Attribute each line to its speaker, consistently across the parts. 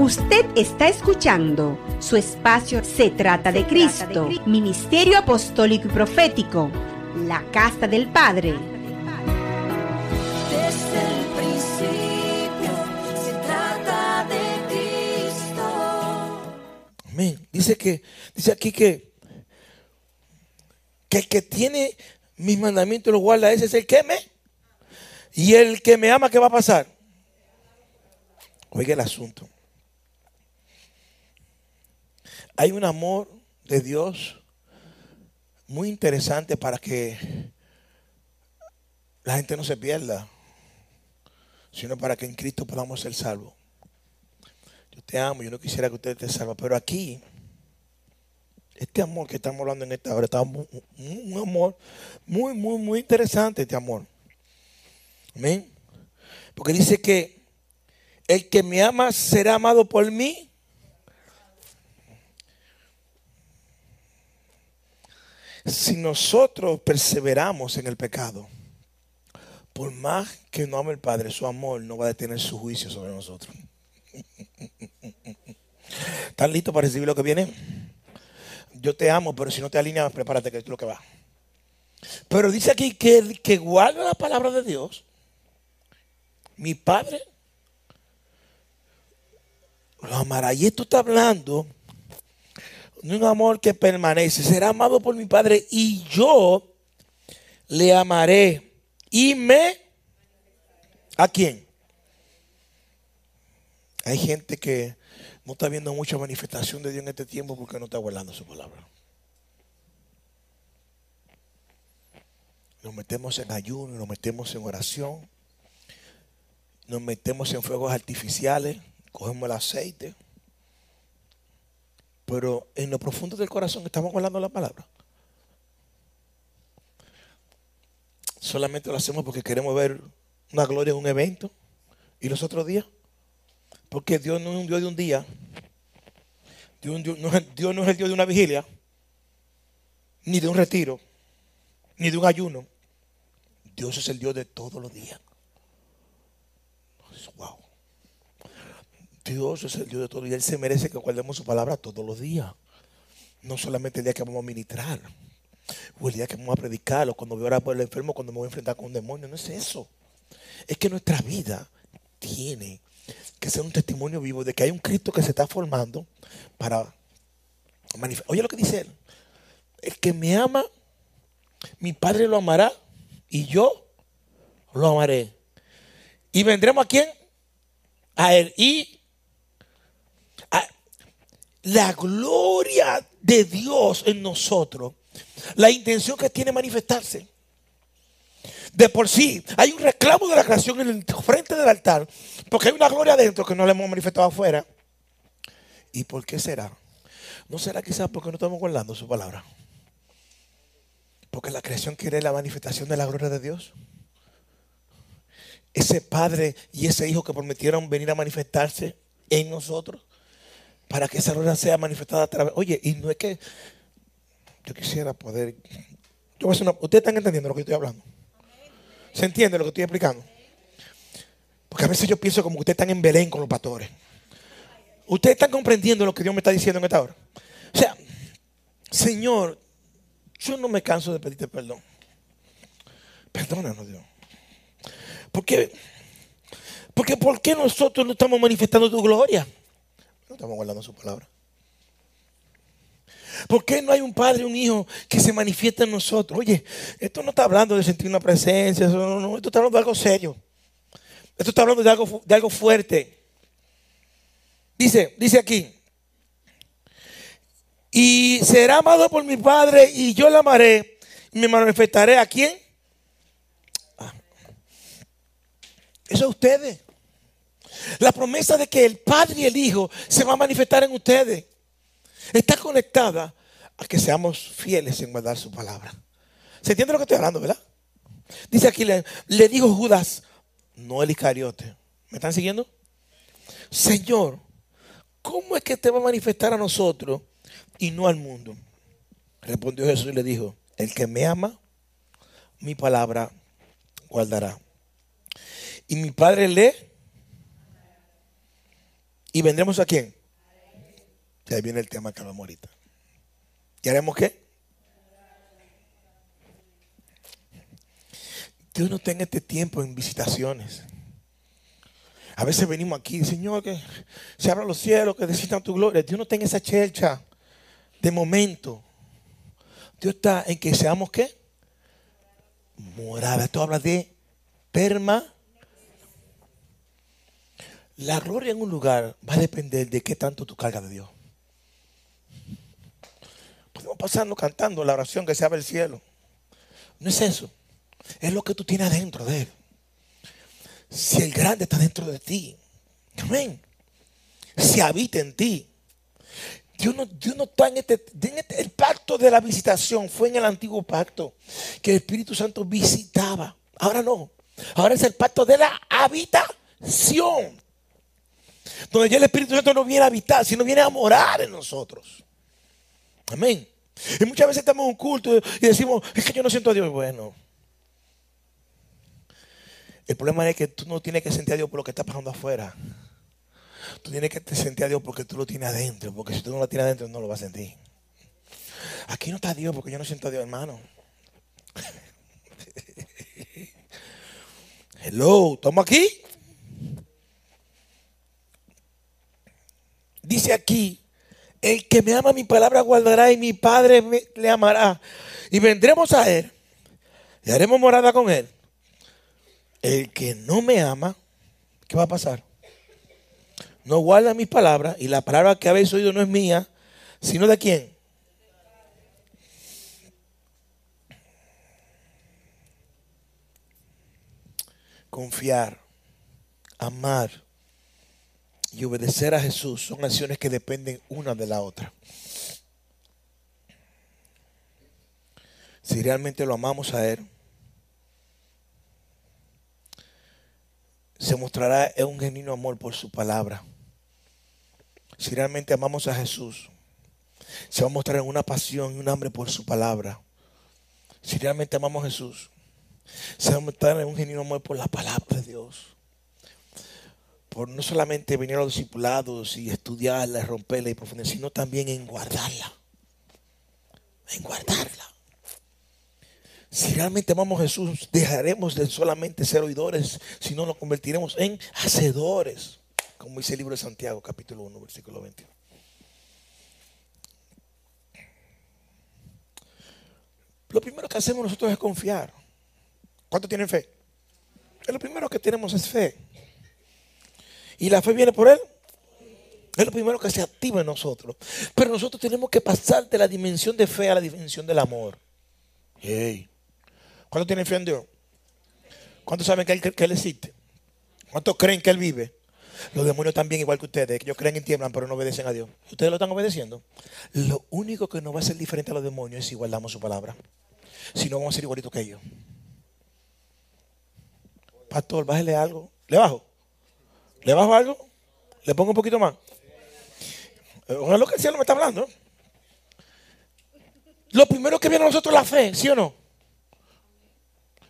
Speaker 1: Usted está escuchando su espacio Se trata de Cristo, Ministerio Apostólico y Profético, la Casa del Padre.
Speaker 2: Desde el principio se trata de Cristo.
Speaker 3: Amén. Dice que, dice aquí que, que el que tiene mis mandamientos y los guarda, ese es el que me. Y el que me ama, ¿qué va a pasar? Oiga el asunto. Hay un amor de Dios muy interesante para que la gente no se pierda, sino para que en Cristo podamos ser salvos. Yo te amo, yo no quisiera que usted te salva, pero aquí, este amor que estamos hablando en esta hora, está un, amor muy, muy, muy interesante, este amor. Amén. Porque dice que el que me ama será amado por mí. Si nosotros perseveramos en el pecado, por más que no ame el Padre, su amor no va a detener su juicio sobre nosotros. ¿Están listos para recibir lo que viene? Yo te amo, pero si no te alineas, prepárate que es lo que va. Pero dice aquí que el que guarda la palabra de Dios, mi Padre lo amará. Y esto está hablando de un amor que permanece. Será amado por mi Padre y yo le amaré. Y me... ¿A quién? Hay gente que no está viendo mucha manifestación de Dios en este tiempo porque no está guardando su palabra. Nos metemos en ayuno, nos metemos en oración, nos metemos en fuegos artificiales, cogemos el aceite, pero en lo profundo del corazón estamos guardando la palabra. Solamente lo hacemos porque queremos ver una gloria en un evento y los otros días. Porque Dios no es un Dios de un día. Dios, no es el Dios de una vigilia, ni de un retiro, ni de un ayuno. Dios es el Dios de todos los días. Wow. Dios es el Dios de los días. Él se merece que guardemos su palabra todos los días. No solamente el día que vamos a ministrar, o el día que vamos a predicar, o cuando voy a orar por el enfermo, cuando me voy a enfrentar con un demonio. No es eso. Es que nuestra vida tiene que ser un testimonio vivo de que hay un Cristo que se está formando para manifestar. Oye lo que dice él. El que me ama, mi Padre lo amará y yo lo amaré. ¿Y vendremos a quién? A él. Y la gloria de Dios en nosotros, la intención que tiene manifestarse. De por sí, hay un reclamo de la creación en el frente del altar, porque hay una gloria adentro que no le hemos manifestado afuera. ¿Y por qué será? ¿No será quizás porque no estamos guardando su palabra? Porque la creación quiere la manifestación de la gloria de Dios. Ese padre y ese hijo que prometieron venir a manifestarse en nosotros para que esa gloria sea manifestada a través. Oye, y no es que yo quisiera poder. Ustedes están entendiendo lo que estoy hablando. ¿Se entiende lo que estoy explicando? Porque a veces yo pienso como que ustedes están en Belén con los pastores. Ustedes están comprendiendo lo que Dios me está diciendo en esta hora. O sea, Señor, yo no me canso de pedirte perdón. Perdónanos, Dios. Porque, porque ¿por qué nosotros no estamos manifestando tu gloria? No estamos guardando su palabra. ¿Por qué no hay un padre un hijo que se manifiesta en nosotros? Oye, esto no está hablando de sentir una presencia, esto está hablando de algo serio. Esto está hablando de algo, de algo fuerte. Dice, dice aquí. Y será amado por mi Padre y yo le amaré me manifestaré a quién? Ah. Eso es ustedes. La promesa de que el Padre y el Hijo se van a manifestar en ustedes está conectada a que seamos fieles en guardar su palabra. ¿Se entiende lo que estoy hablando, verdad? Dice aquí, le, le dijo Judas, no el Iscariote. ¿Me están siguiendo? Señor, ¿cómo es que te va a manifestar a nosotros y no al mundo? Respondió Jesús y le dijo, el que me ama, mi palabra guardará. Y mi Padre le ¿Y vendremos a quién? Y ahí viene el tema que hablamos ahorita. ¿Y haremos qué? Dios no tenga este tiempo en visitaciones. A veces venimos aquí, Señor, que se abran los cielos, que decidan tu gloria. Dios no tenga esa chelcha de momento. Dios está en que seamos qué? Morada. Esto habla de perma. La gloria en un lugar va a depender de qué tanto tú cargas de Dios. Podemos pasarnos cantando la oración que se abre el cielo. No es eso. Es lo que tú tienes adentro de Él. Si el grande está dentro de ti. Amén. Si habita en ti. Dios no, Dios no está en este, en este- El pacto de la visitación fue en el antiguo pacto que el Espíritu Santo visitaba. Ahora no. Ahora es el pacto de la habitación. Donde ya el Espíritu Santo no viene a habitar, sino viene a morar en nosotros. Amén. Y muchas veces estamos en un culto y decimos, es que yo no siento a Dios. Bueno, el problema es que tú no tienes que sentir a Dios por lo que está pasando afuera. Tú tienes que sentir a Dios porque tú lo tienes adentro. Porque si tú no lo tienes adentro, no lo vas a sentir. Aquí no está Dios porque yo no siento a Dios, hermano. Hello, ¿estamos aquí? Dice aquí, el que me ama mi palabra guardará y mi Padre me- le amará. Y vendremos a Él y haremos morada con Él. El que no me ama, ¿qué va a pasar? No guarda mis palabras y la palabra que habéis oído no es mía, sino de quién? Confiar, amar y obedecer a Jesús son acciones que dependen una de la otra. Si realmente lo amamos a Él, se mostrará un genuino amor por su palabra. Si realmente amamos a Jesús, se va a mostrar una pasión y un hambre por su palabra. Si realmente amamos a Jesús, se va a mostrar un genuino amor por la palabra de Dios. Por no solamente venir a los discipulados y estudiarla, romperla y profundizar, sino también en guardarla. En guardarla. Si realmente amamos a Jesús, dejaremos de solamente ser oidores, sino nos convertiremos en hacedores. Como dice el libro de Santiago, capítulo 1, versículo 21. Lo primero que hacemos nosotros es confiar. ¿Cuántos tienen fe? Lo primero que tenemos es fe. Y la fe viene por Él. Es lo primero que se activa en nosotros. Pero nosotros tenemos que pasar de la dimensión de fe a la dimensión del amor. Hey. ¿Cuántos tienen fe en Dios? ¿Cuántos saben que él, existe? ¿Cuántos creen que Él vive? Los demonios también, igual que ustedes, que ellos creen y tiemblan, pero no obedecen a Dios. ¿Ustedes lo están obedeciendo? Lo único que nos va a hacer diferente a los demonios es si guardamos su palabra. Si no, vamos a ser igualitos que ellos. Pastor, bájele algo. ¿Le bajo? ¿Le bajo algo? ¿Le pongo un poquito más? Eh, Ojalá que el cielo me está hablando. Lo primero que viene a nosotros es la fe, ¿sí o no?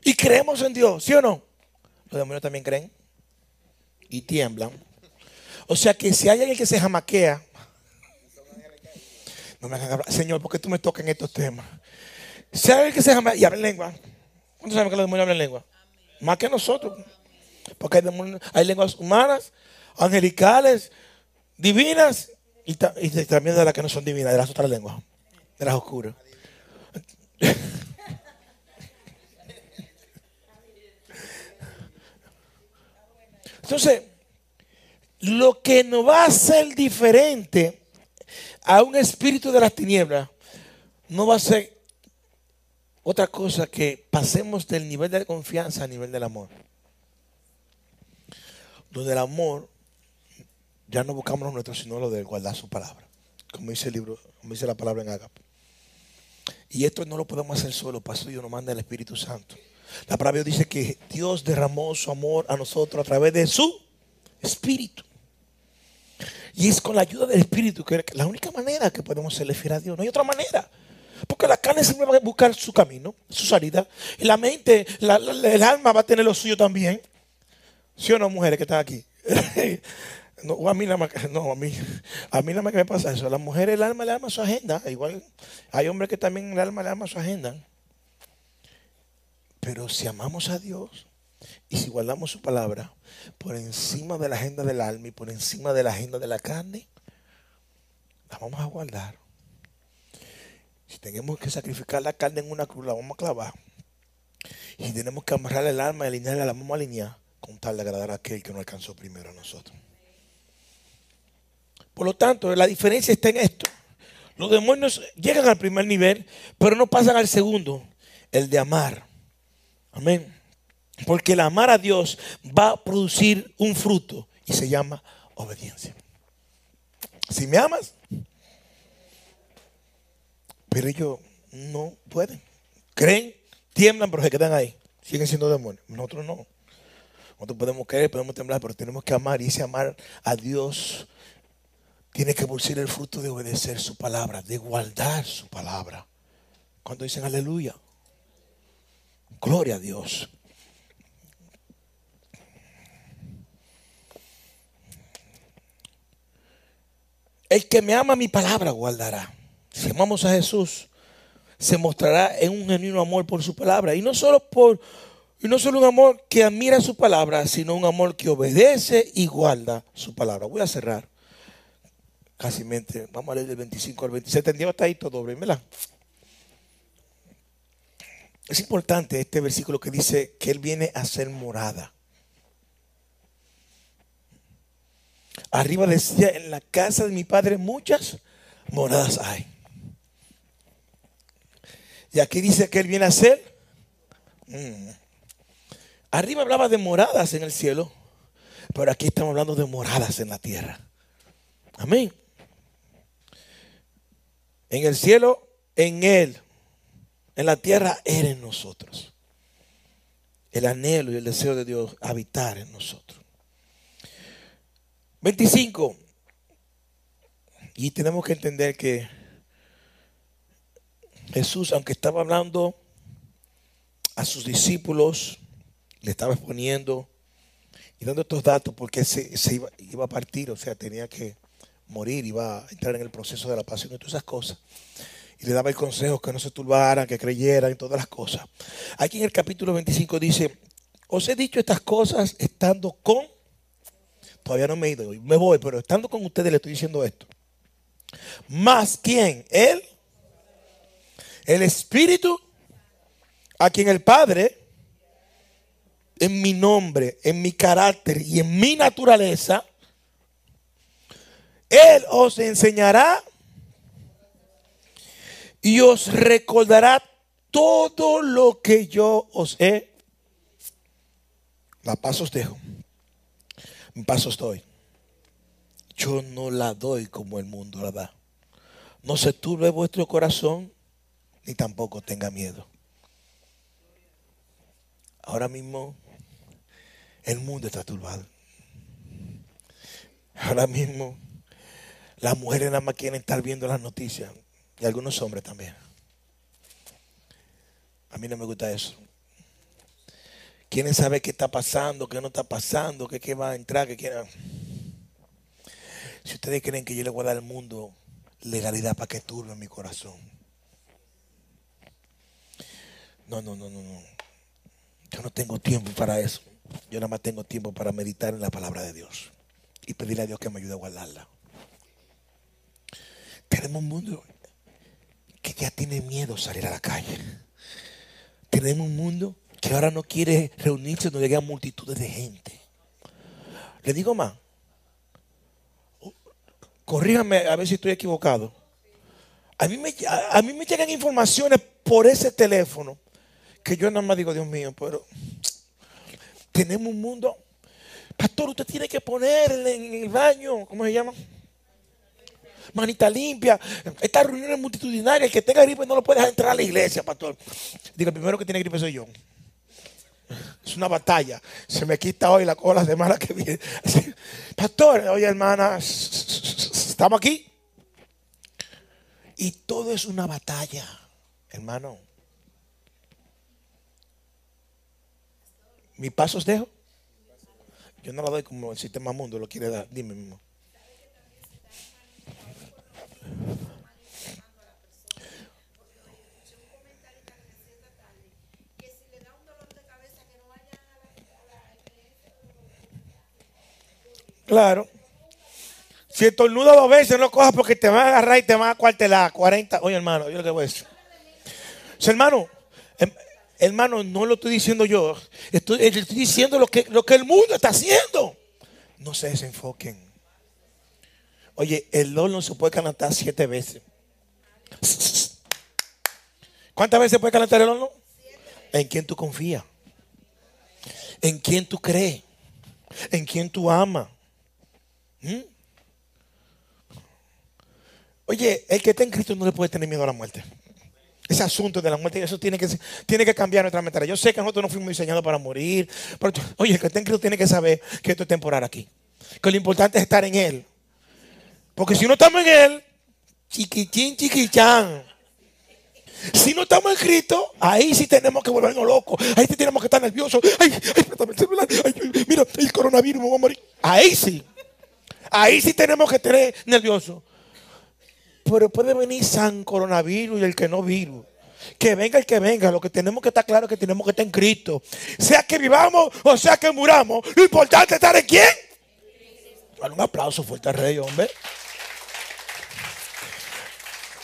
Speaker 3: Y creemos en Dios, ¿sí o no? Los demonios también creen y tiemblan. O sea que si hay alguien que se jamaquea, no me hagan hablar, Señor, ¿por qué tú me tocas en estos temas? Si hay alguien que se jamaquea y habla en lengua, ¿cuántos saben que los demonios hablan en lengua? Más que nosotros. Porque hay, lenguas humanas, angelicales, divinas y, y también de las que no son divinas, de las otras lenguas, de las oscuras. Entonces, lo que nos va a hacer diferente a un espíritu de las tinieblas no va a ser otra cosa que pasemos del nivel de confianza al nivel del amor. Donde el amor ya no buscamos lo nuestro, sino lo de guardar su palabra. Como dice el libro, como dice la palabra en Agape. Y esto no lo podemos hacer solo, eso Dios nos manda el Espíritu Santo. La palabra dice que Dios derramó su amor a nosotros a través de su Espíritu. Y es con la ayuda del Espíritu que la única manera que podemos serle fiel a Dios. No hay otra manera. Porque la carne siempre va a buscar su camino, su salida. Y la mente, el alma va a tener lo suyo también. ¿Sí o no, mujeres que están aquí? No, a mí nada más, no, a mí, a mí nada más que me pasa eso. Las mujeres el alma le alma su agenda. Igual hay hombres que también el alma le alma su agenda. Pero si amamos a Dios y si guardamos su palabra por encima de la agenda del alma y por encima de la agenda de la carne, la vamos a guardar. Si tenemos que sacrificar la carne en una cruz, la vamos a clavar. Y si tenemos que amarrar el alma y alinearla, la vamos a alinear con tal de agradar a aquel que no alcanzó primero a nosotros. Por lo tanto, la diferencia está en esto. Los demonios llegan al primer nivel, pero no pasan al segundo, el de amar. Amén. Porque el amar a Dios va a producir un fruto y se llama obediencia. Si me amas, pero ellos no pueden. Creen, tiemblan, pero se quedan ahí. Siguen siendo demonios. Nosotros no. Nosotros podemos creer, podemos temblar, pero tenemos que amar. Y ese amar a Dios tiene que producir el fruto de obedecer su palabra, de guardar su palabra. Cuando dicen aleluya, gloria a Dios. El que me ama mi palabra guardará. Si amamos a Jesús, se mostrará en un genuino amor por su palabra. Y no solo por, y no solo un amor que admira su palabra, sino un amor que obedece y guarda su palabra. Voy a cerrar. Casi mente. Vamos a leer del 25 al 26. ¿Entendió? Está ahí todo, ¿verdad? Es importante este versículo que dice que Él viene a ser morada. Arriba decía, en la casa de mi padre muchas moradas hay. Y aquí dice que Él viene a ser. Arriba hablaba de moradas en el cielo, pero aquí estamos hablando de moradas en la tierra. Amén. En el cielo, en Él. En la tierra, Él en nosotros. El anhelo y el deseo de Dios habitar en nosotros. 25. Y tenemos que entender que Jesús, aunque estaba hablando a sus discípulos, le estaba exponiendo y dando estos datos porque se, iba, a partir, o sea, tenía que morir, iba a entrar en el proceso de la pasión y todas esas cosas. Y le daba el consejo que no se turbaran, que creyeran y todas las cosas. Aquí en el capítulo 25 dice, os he dicho estas cosas estando con, todavía no me he ido, me voy, pero estando con ustedes le estoy diciendo esto. Más quién? Él, el Espíritu, a quien el Padre, en mi nombre, en mi carácter y en mi naturaleza, Él os enseñará y os recordará todo lo que yo os he. La paz os dejo. Mi paz os doy. Yo no la doy como el mundo la da. No se turbe vuestro corazón, ni tampoco tenga miedo. Ahora mismo el mundo está turbado. Ahora mismo las mujeres nada más quieren estar viendo las noticias y algunos hombres también. A mí no me gusta eso. Quieren saber qué está pasando, qué no está pasando, qué, qué va a entrar, qué quiera. Si ustedes creen que yo le voy a dar al mundo legalidad para que turbe mi corazón. No, no, no, no, no. Yo no tengo tiempo para eso. Yo nada más tengo tiempo para meditar en la palabra de Dios y pedirle a Dios que me ayude a guardarla. Tenemos un mundo que ya tiene miedo salir a la calle. Tenemos un mundo que ahora no quiere reunirse donde llegan multitudes de gente. Le digo más. Corríjame a ver si estoy equivocado. A mí, me, a mí me llegan informaciones por ese teléfono que yo nada más digo, Dios mío, pero tenemos un mundo. Pastor, usted tiene que ponerle en el baño, ¿cómo se llama? Manita limpia. Estas reuniones multitudinarias, el que tenga gripe no lo puede dejar entrar a la iglesia, pastor. Digo, el primero que tiene gripe soy yo. Es una batalla. Se me quita hoy la cola la semana que viene. Pastor, oye hermana, estamos aquí. Y todo es una batalla, hermano. Mi paso os dejo. Yo no la doy como el sistema mundo lo quiere dar. Dime mismo. Claro. Si estornuda dos veces, no cojas porque te van a agarrar y te van a cuartelar. 40. Oye, hermano, yo lo que voy a decir. O sea, hermano, em- hermano, no lo estoy diciendo yo. Estoy, estoy diciendo lo que, lo que el mundo está haciendo. No se desenfoquen. Oye, el horno se puede calentar siete veces. ¿Cuántas veces puede calentar el horno? ¿En quién tú confías? ¿En quién tú crees? ¿En quién tú amas? ¿Mm? Oye, el que está en Cristo no le puede tener miedo a la muerte. Ese asunto de la muerte, eso tiene que, tiene que cambiar nuestra mentalidad. Yo sé que nosotros no fuimos diseñados para morir. Pero, oye, el que está en Cristo tiene que saber que esto es temporal aquí. Que lo importante es estar en Él. Porque si no estamos en Él, chiquichín, chiquichán. Si no estamos en Cristo, ahí sí tenemos que volvernos locos. Ahí sí tenemos que estar nerviosos. Ay, ay, el celular. Ay, mira, el coronavirus me va a morir. Ahí sí. Ahí sí tenemos que tener nerviosos. Pero puede venir San Coronavirus y el que no virus. Que venga el que venga. Lo que tenemos que estar claro es que tenemos que estar en Cristo. Sea que vivamos o sea que muramos. Lo importante es estar en quién. Dale un aplauso fuerte al rey, hombre.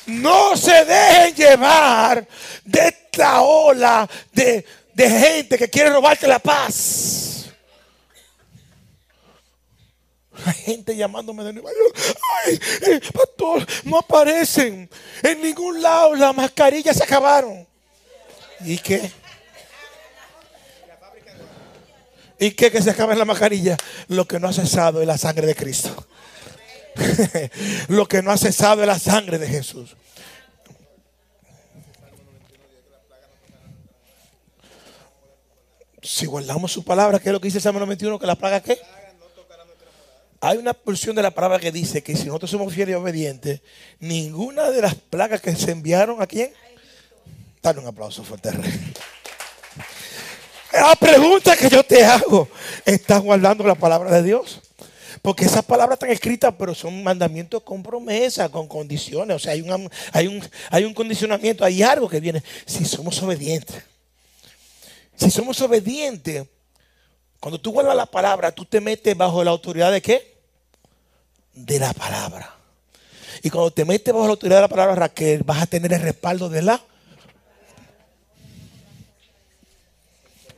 Speaker 3: No se dejen llevar de esta ola de, de gente que quiere robarte la paz. Hay gente llamándome de Nueva York. Ay, eh, pastor, no aparecen. En ningún lado las mascarillas se acabaron. ¿Y qué? ¿Y qué que se acaba en la mascarilla? Lo que no ha cesado es la sangre de Cristo. Lo que no ha cesado es la sangre de Jesús. Si guardamos su palabra, ¿qué es lo que dice Salmo 91? Que la plaga qué? Hay una porción de la palabra que dice que si nosotros somos fieles y obedientes, ninguna de las plagas que se enviaron a quién? Dale un aplauso fuerte, al. La pregunta que yo te hago, ¿estás guardando la palabra de Dios? Porque esas palabras están escritas, pero son mandamientos con promesa, con condiciones. O sea, hay un, hay un, hay un condicionamiento, hay algo que viene. Si somos obedientes. Si somos obedientes, cuando tú guardas la palabra, tú te metes bajo la autoridad de qué? De la palabra. Y cuando te metes bajo la autoridad de la palabra, Raquel, vas a tener el respaldo de la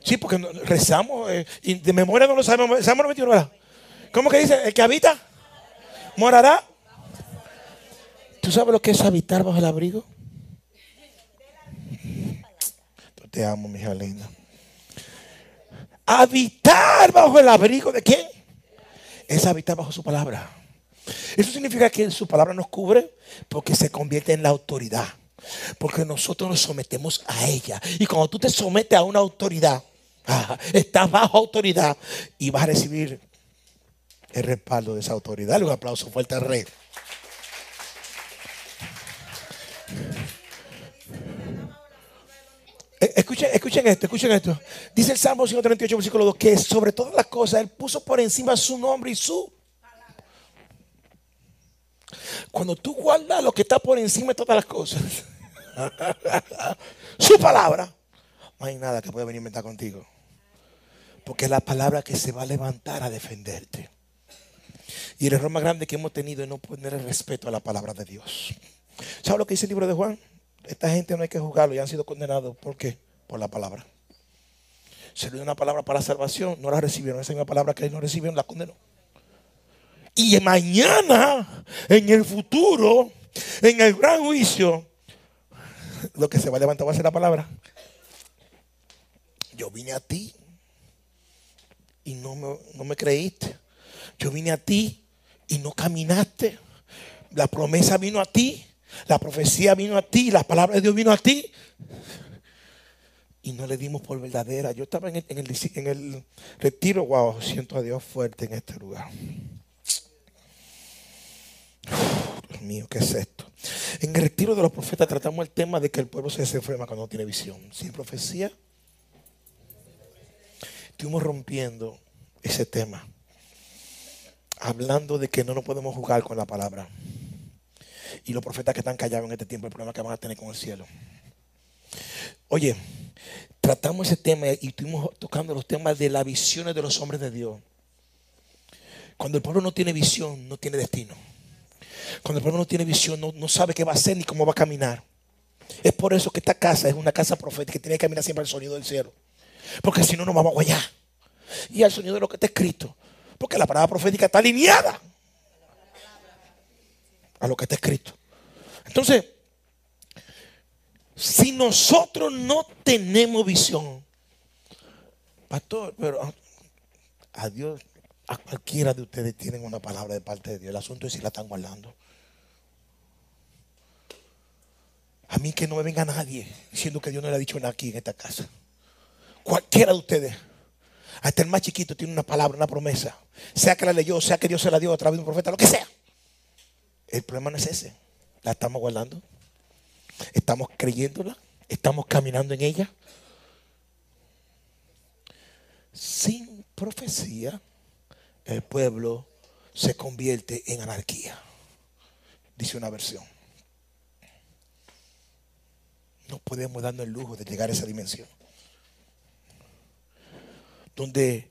Speaker 3: Sí, porque rezamos eh, y de memoria no lo sabemos. Salmo 91, ¿verdad? ¿Cómo que dice? El que habita, morará. ¿Tú sabes lo que es habitar bajo el abrigo? Te amo, mi hija linda. Habitar bajo el abrigo de quién? Es habitar bajo su palabra. Eso significa que su palabra nos cubre porque se convierte en la autoridad. Porque nosotros nos sometemos a ella. Y cuando tú te sometes a una autoridad, ah, estás bajo autoridad y vas a recibir el respaldo de esa autoridad. Dale un aplauso fuerte al rey. Escuchen, escuchen esto, escuchen esto. Dice el Salmo 138, versículo 2, que sobre todas las cosas Él puso por encima su nombre y su cuando tú guardas lo que está por encima de todas las cosas, su palabra, no hay nada que pueda venir a inventar contigo. Porque es la palabra que se va a levantar a defenderte. Y el error más grande que hemos tenido es no poner el respeto a la palabra de Dios. ¿Sabes lo que dice el libro de Juan? Esta gente no hay que juzgarlo, ya han sido condenados. ¿Por qué? Por la palabra. Se le dio una palabra para salvación, no la recibieron. Esa misma palabra que no recibieron la condenó. Y mañana, en el futuro, en el gran juicio, lo que se va a levantar va a ser la palabra. Yo vine a ti y no me, no me creíste. Yo vine a ti y no caminaste. La promesa vino a ti. La profecía vino a ti. La palabra de Dios vino a ti. Y no le dimos por verdadera. Yo estaba en el, en el, en el retiro. Wow, siento a Dios fuerte en este lugar. Mío, ¿qué es esto? En el retiro de los profetas tratamos el tema de que el pueblo se desenferma cuando no tiene visión. Sin profecía, estuvimos rompiendo ese tema. hablando de que no nos podemos jugar con la palabra. Y los profetas que están callados en este tiempo, el problema que van a tener con el cielo. Oye, tratamos ese tema y estuvimos tocando los temas de las visiones de los hombres de Dios. Cuando el pueblo no tiene visión, no tiene destino. Cuando el pueblo no tiene visión, no, no sabe qué va a hacer ni cómo va a caminar. Es por eso que esta casa es una casa profética que tiene que caminar siempre al sonido del cielo. Porque si no, nos vamos a guayar. Y al sonido de lo que está escrito. Porque la palabra profética está alineada a lo que está escrito. Entonces, si nosotros no tenemos visión, pastor, pero a, a Dios, a cualquiera de ustedes tienen una palabra de parte de Dios. El asunto es si la están guardando. A mí que no me venga nadie diciendo que Dios no le ha dicho nada aquí en esta casa. Cualquiera de ustedes, hasta el más chiquito, tiene una palabra, una promesa. Sea que la leyó, sea que Dios se la dio a través de un profeta, lo que sea. El problema no es ese. La estamos guardando. Estamos creyéndola. Estamos caminando en ella. Sin profecía, el pueblo se convierte en anarquía. Dice una versión. No podemos darnos el lujo de llegar a esa dimensión. Donde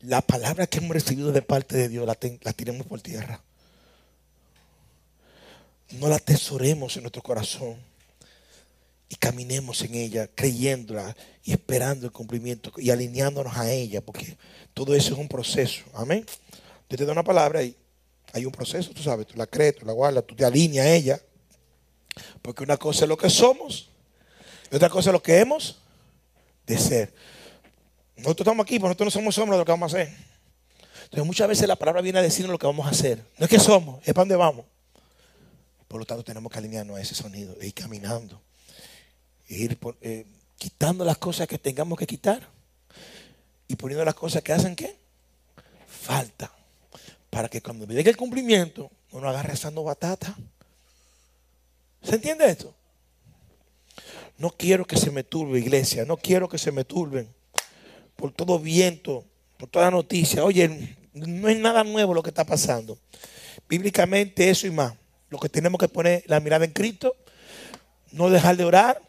Speaker 3: la palabra que hemos recibido de parte de Dios la, ten- tiremos por tierra. No la atesoremos en nuestro corazón y caminemos en ella, creyéndola y esperando el cumplimiento y alineándonos a ella, porque todo eso es un proceso. Amén. Dios te da una palabra y hay un proceso, tú sabes, tú la crees, tú la guardas, tú te alineas a ella. Porque una cosa es lo que somos y otra cosa es lo que hemos de ser. Nosotros estamos aquí, pero nosotros no somos sombra de lo que vamos a hacer. Entonces muchas veces la palabra viene a decirnos lo que vamos a hacer. No es que somos, es para dónde vamos. Por lo tanto, tenemos que alinearnos a ese sonido, e ir caminando, ir eh, quitando las cosas que tengamos que quitar y poniendo las cosas que hacen qué? Falta. Para que cuando llegue el cumplimiento, no nos agarre asando batata. ¿Se entiende esto? No quiero que se me turbe, iglesia. No quiero que se me turben por todo viento, por toda noticia. Oye, no es nada nuevo lo que está pasando. Bíblicamente eso y más. Lo que tenemos que poner la mirada en Cristo, no dejar de orar,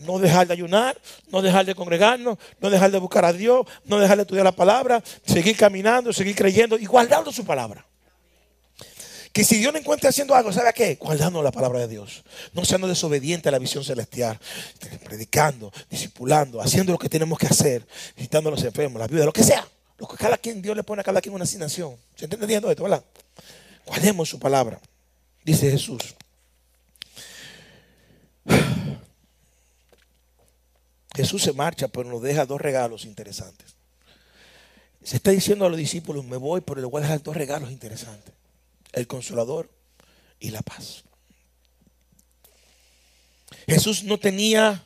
Speaker 3: no dejar de ayunar, no dejar de congregarnos, no dejar de buscar a Dios, no dejar de estudiar la palabra, seguir caminando, seguir creyendo y guardando su palabra. Que si Dios no encuentra haciendo algo, ¿sabe a qué? Guardando la palabra de Dios. No siendo desobediente a la visión celestial. Predicando, discipulando, haciendo lo que tenemos que hacer. Visitando a los enfermos, las viudas, lo que sea. Lo que cada quien, Dios le pone a cada quien una asignación. ¿Se está entendiendo esto, verdad? Guardemos su palabra. Dice Jesús. Jesús se marcha, pero nos deja dos regalos interesantes. Se está diciendo a los discípulos, me voy, pero les voy a dejar dos regalos interesantes. El consolador y la paz. Jesús no tenía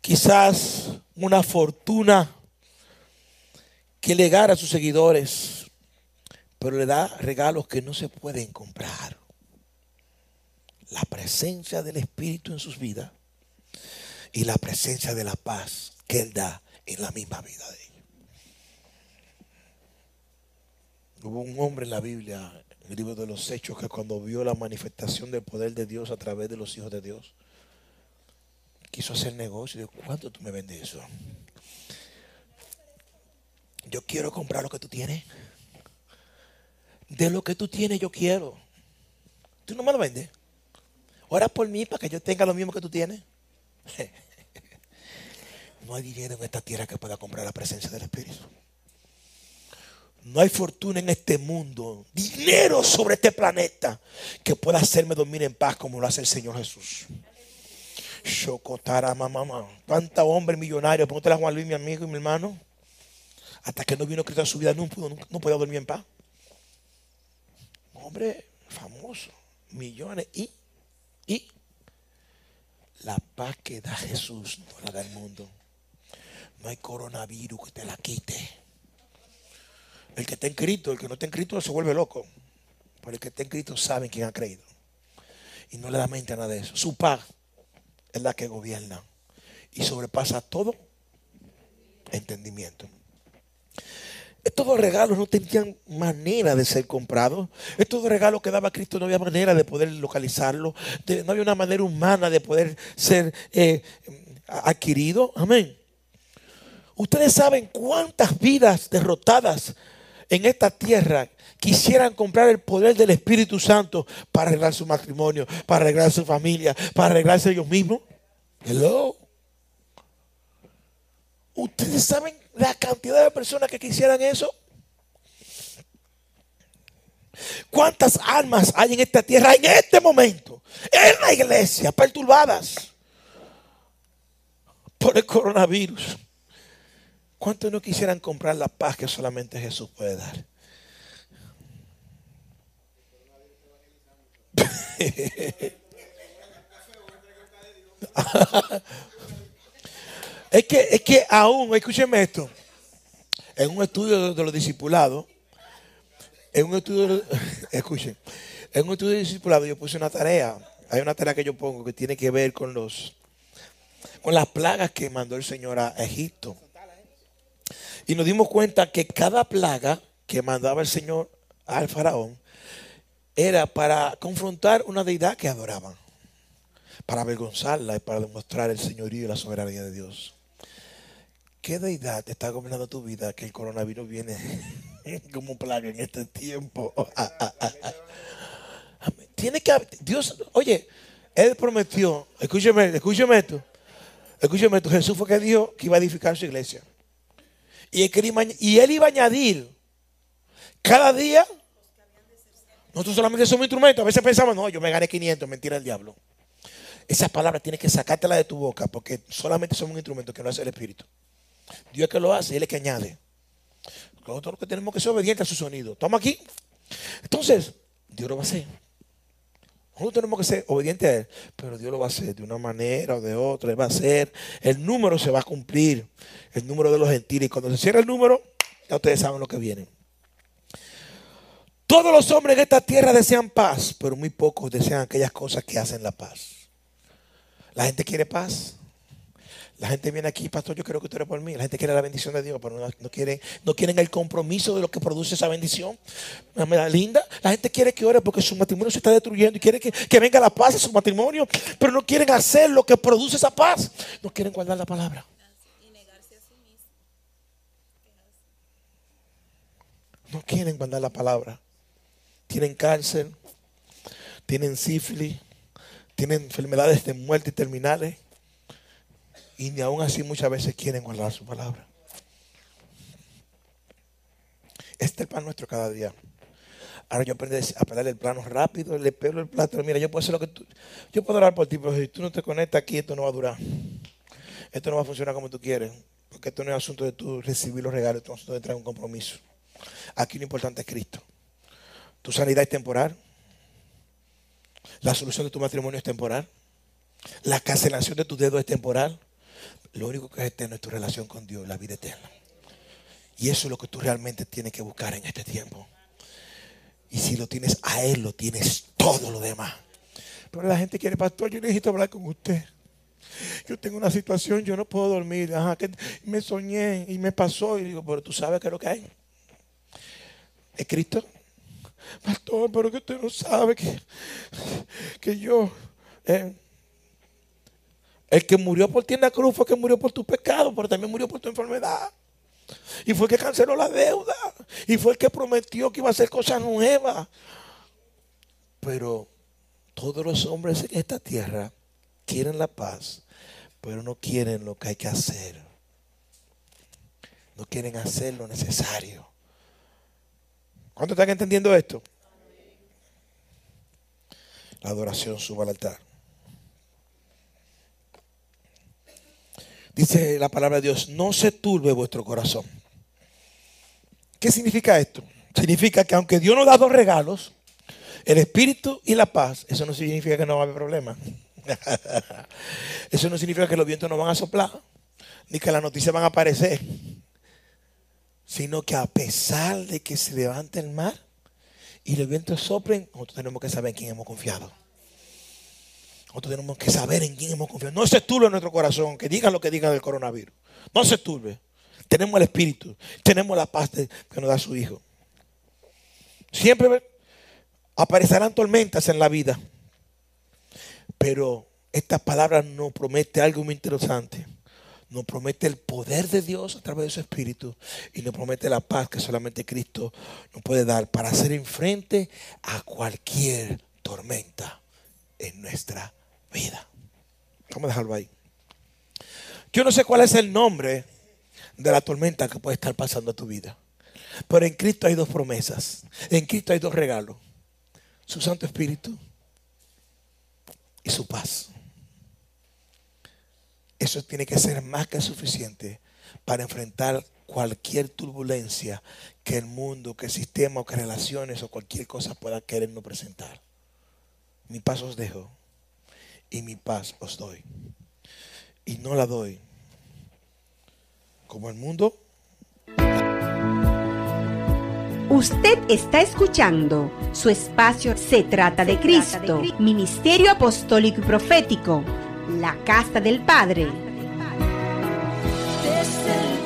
Speaker 3: quizás una fortuna que legar a sus seguidores, pero le da regalos que no se pueden comprar. La presencia del Espíritu en sus vidas y la presencia de la paz que Él da en la misma vida de ellos. Hubo un hombre en la Biblia, en el libro de los Hechos, que cuando vio la manifestación del poder de Dios a través de los hijos de Dios, quiso hacer negocio. Dijo, ¿cuánto tú me vendes eso? Yo quiero comprar lo que tú tienes. De lo que tú tienes yo quiero. Tú no me lo vendes. Ora por mí para que yo tenga lo mismo que tú tienes. No hay dinero en esta tierra que pueda comprar la presencia del Espíritu. No hay fortuna en este mundo, dinero sobre este planeta que pueda hacerme dormir en paz como lo hace el Señor Jesús. Chocotara, mamá. ¿Cuántos hombres millonarios? Pregúntale a Juan Luis, mi amigo y mi hermano. Hasta que no vino Cristo a su vida, no, no podía dormir en paz. Hombre famoso, millones y, y la paz que da Jesús no la da el mundo. No hay coronavirus que te la quite. El que está en Cristo, el que no está en Cristo se vuelve loco. Pero el que está en Cristo sabe quién ha creído. Y no le da mente a nada de eso. Su paz es la que gobierna. Y sobrepasa todo entendimiento. Estos dos regalos no tenían manera de ser comprados. Estos dos regalos que daba Cristo no había manera de poder localizarlo. De- no había una manera humana de poder ser eh, adquirido. Amén. Ustedes saben cuántas vidas derrotadas en esta tierra quisieran comprar el poder del Espíritu Santo para arreglar su matrimonio, para arreglar su familia, para arreglarse ellos mismos. Hello. ¿Ustedes saben la cantidad de personas que quisieran eso? ¿Cuántas almas hay en esta tierra en este momento? En la iglesia, perturbadas por el coronavirus. ¿Cuántos no quisieran comprar la paz que solamente Jesús puede dar? Es que, es que aún, escúcheme esto, en un estudio de los discipulados, en un estudio, escuchen, en un estudio de discipulados yo puse una tarea, hay una tarea que yo pongo que tiene que ver con los, con las plagas que mandó el Señor a Egipto. Y nos dimos cuenta que cada plaga que mandaba el Señor al faraón era para confrontar una deidad que adoraban, para avergonzarla y para demostrar el señorío y la soberanía de Dios. ¿Qué deidad está gobernando tu vida que el coronavirus viene como plaga en este tiempo? Tiene que Dios, oye, Él prometió, escúcheme, escúcheme esto, escúcheme esto, Jesús fue que dijo que iba a edificar su iglesia. Y él iba a añadir cada día. Nosotros solamente somos instrumentos. A veces pensamos, no, yo me gané 500, mentira el diablo. Esas palabras tienes que sacártelas de tu boca porque solamente somos un instrumento que no hace el Espíritu. Dios es que lo hace, Él es que añade. Nosotros lo que tenemos que ser obedientes a su sonido. Toma aquí. Entonces, Dios lo va a hacer. Nosotros tenemos que ser obedientes a Él, pero Dios lo va a hacer de una manera o de otra. Él va a hacer. El número se va a cumplir. El número de los gentiles. Y cuando se cierra el número, ya ustedes saben lo que viene. Todos los hombres en esta tierra desean paz, pero muy pocos desean aquellas cosas que hacen la paz. La gente quiere paz. La gente viene aquí, pastor, yo quiero que usted ore por mí. La gente quiere la bendición de Dios, pero no, no quieren, no quieren el compromiso de lo que produce esa bendición. Linda. La gente quiere que ore porque su matrimonio se está destruyendo y quiere que, que venga la paz a su matrimonio, pero no quieren hacer lo que produce esa paz. No quieren guardar la palabra. No quieren guardar la palabra. Tienen cáncer, tienen sífilis, tienen enfermedades de muerte terminales. Y ni aún así muchas veces quieren guardar su palabra. Este es el pan nuestro cada día. Ahora yo aprendí a pelar el plano rápido, le pelo el plato. Mira, yo puedo hacer lo que tú. Yo puedo orar por ti, pero si tú no te conectas aquí, esto no va a durar. Esto no va a funcionar como tú quieres. Porque esto no es asunto de tú recibir los regalos, esto es asunto de traer un compromiso. Aquí lo importante es Cristo. Tu sanidad es temporal. La solución de tu matrimonio es temporal. La cancelación de tus dedos es temporal. Lo único que es eterno es tu relación con Dios, la vida eterna. Y eso es lo que tú realmente tienes que buscar en este tiempo. Y si lo tienes a Él, lo tienes todo lo demás. Pero la gente quiere, pastor, yo necesito hablar con usted. Yo tengo una situación, yo no puedo dormir. Ajá, que me soñé y me pasó. Y digo, pero tú sabes qué es lo que hay. Es Cristo. Pastor, pero que usted no sabe que, que yo, eh, el que murió por ti en la cruz fue el que murió por tu pecado, pero también murió por tu enfermedad. Y fue el que canceló la deuda. Y fue el que prometió que iba a hacer cosas nuevas. Pero todos los hombres en esta tierra quieren la paz, pero no quieren lo que hay que hacer. No quieren hacer lo necesario. ¿Cuántos están entendiendo esto? La adoración suba al altar. Dice la palabra de Dios, no se turbe vuestro corazón. ¿Qué significa esto? Significa que aunque Dios nos da dos regalos, el espíritu y la paz, eso no significa que no va a haber problema. Eso no significa que los vientos no van a soplar, ni que las noticias van a aparecer, sino que a pesar de que se levante el mar y los vientos soplen, nosotros tenemos que saber en quién hemos confiado. Nosotros tenemos que saber en quién hemos confiado. No se turbe nuestro corazón, que digan lo que digan del coronavirus. No se turbe. tenemos el Espíritu, tenemos la paz que nos da su Hijo. Siempre aparecerán tormentas en la vida, pero esta palabra nos promete algo muy interesante. Nos promete el poder de Dios a través de su Espíritu y nos promete la paz que solamente Cristo nos puede dar para hacer frente a cualquier tormenta nuestra vida. Vamos a dejarlo ahí. Yo no sé cuál es el nombre de la tormenta que puede estar pasando a tu vida. Pero en Cristo hay dos promesas. En Cristo hay dos regalos. Su Santo Espíritu y su paz. Eso tiene que ser más que suficiente para enfrentar cualquier turbulencia que el mundo, que el sistema o que relaciones o cualquier cosa pueda querernos presentar. Mi paz os dejo y mi paz os doy. Y no la doy como el mundo
Speaker 1: Usted está escuchando su espacio Se trata de Cristo, Ministerio Apostólico y Profético, la Casa del Padre.
Speaker 2: Desde